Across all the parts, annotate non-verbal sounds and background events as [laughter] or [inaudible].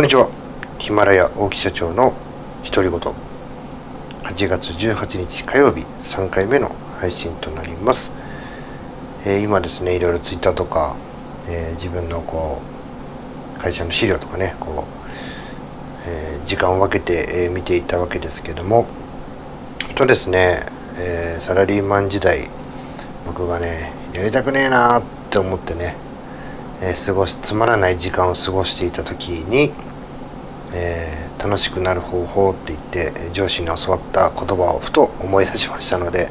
こんにちは。ヒマラヤ大木社長の独り言8月18日火曜日3回目の配信となります、えー、今ですねいろいろツイッターとか、えー、自分のこう会社の資料とかねこう、えー、時間を分けて、え見ていたわけですけども。ふとですね、えサラリーマン時代僕がねやりたくねえなーって思ってねえー、過ごしつまらない時間を過ごしていた時に、えー、楽しくなる方法って言って上司に教わった言葉をふと思い出しましたので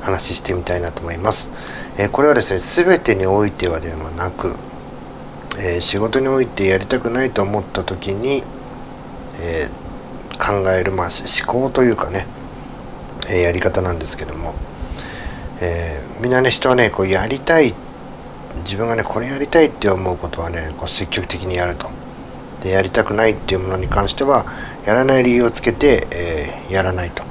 話してみたいなと思います、えー、これはですね全てにおいてはではなく、え仕事においてやりたくないと思った時に、え考える、まあ、思考というかね、えやり方なんですけども、えみんなね人はねこうやりたい自分がねこれやりたいって思うことはねこう積極的にやると。でやりたくないっていうものに関してはやらない理由をつけて、えー、やらないと。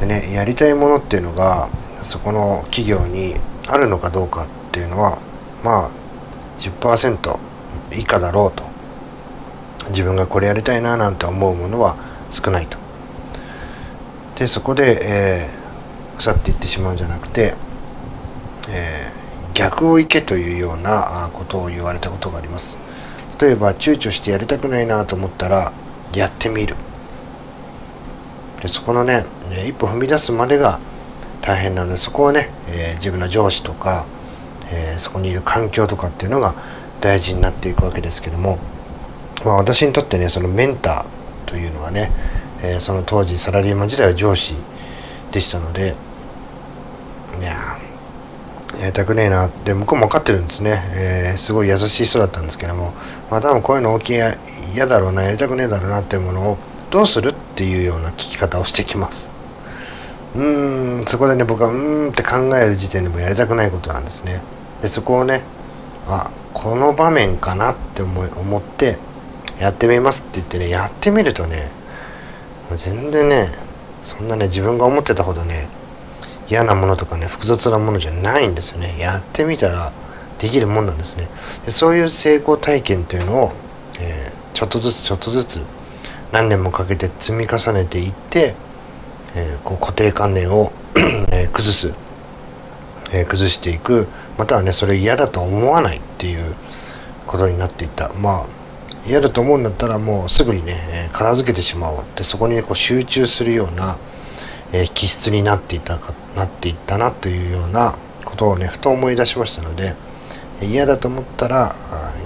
でねやりたいものっていうのがそこの企業にあるのかどうかっていうのはまあ10%以下だろうと。自分がこれやりたいななんて思うものは少ないと。でそこで、えー、腐っていってしまうんじゃなくて、えー逆を行けというようなことを言われたことがあります。例えば躊躇してやりたくないなと思ったらやってみる。でそこのね一歩踏み出すまでが大変なのでそこはね、えー、自分の上司とか、えー、そこにいる環境とかっていうのが大事になっていくわけですけども、まあ、私にとってねそのメンターというのはね、えー、その当時サラリーマン時代は上司でしたのでいややりたくねえなって向こうも分かってるんですね、えー、すごい優しい人だったんですけども。まあ多分こういうの大きい嫌だろうなやりたくねえだろうなっていうものをどうするっていうような聞き方をしてきます。うーんそこでね僕はうーんって考える時点でもやりたくないことなんですね。でそこをねあこの場面かなって思い思ってやってみますって言ってねやってみるとね全然ねそんなね自分が思ってたほどね嫌なものとかね複雑なものじゃないんですよね。やってみたらできるもんなんですね。でそういう成功体験っていうのを、えー、ちょっとずつちょっとずつ何年もかけて積み重ねていって、えー、こう固定観念を [clears throat] え崩す、え、崩していく。またはねそれ嫌だと思わないっていうことになっていった。まあ嫌だと思うんだったらもうすぐにね、え片付けてしまおうってそこに、ね、こう集中するようなえ、気質になっていたかなっていったなというようなことをねふと思い出しましたので嫌だと思ったら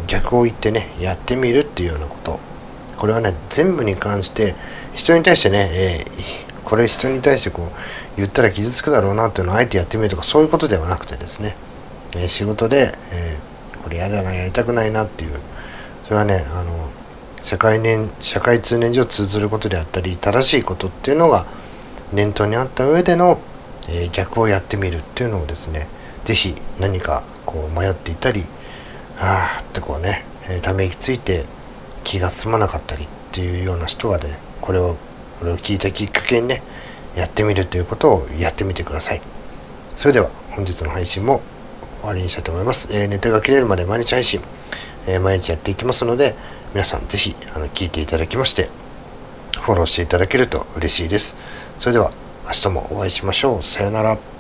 逆を言ってねやってみるっていうようなこと。これはね全部に関して人に対してね、えー、これ人に対してこう言ったら傷つくだろうなっていうのをあえてやってみるとかそういうことではなくてですね、えー、仕事で、えー、これ嫌だなやりたくないなっていうそれはねあの社会年社会通念上通ずることであったり正しいことっていうのが念頭にあった上での、えー、逆をやってみるっていうのをですね是非何かこう迷っていたりああってこうね、えー、ため息ついて気が済まなかったりっていうような人はねこれをこれを聞いたきっかけにねやってみるということをやってみてくださいそれでは本日の配信も終わりにしたいと思います、えー、ネタが切れるまで毎日配信、え、毎日やっていきますので皆さん是非あの聞いていただきましてフォローしていただけると嬉しいです。それでは明日もお会いしましょう。さよなら。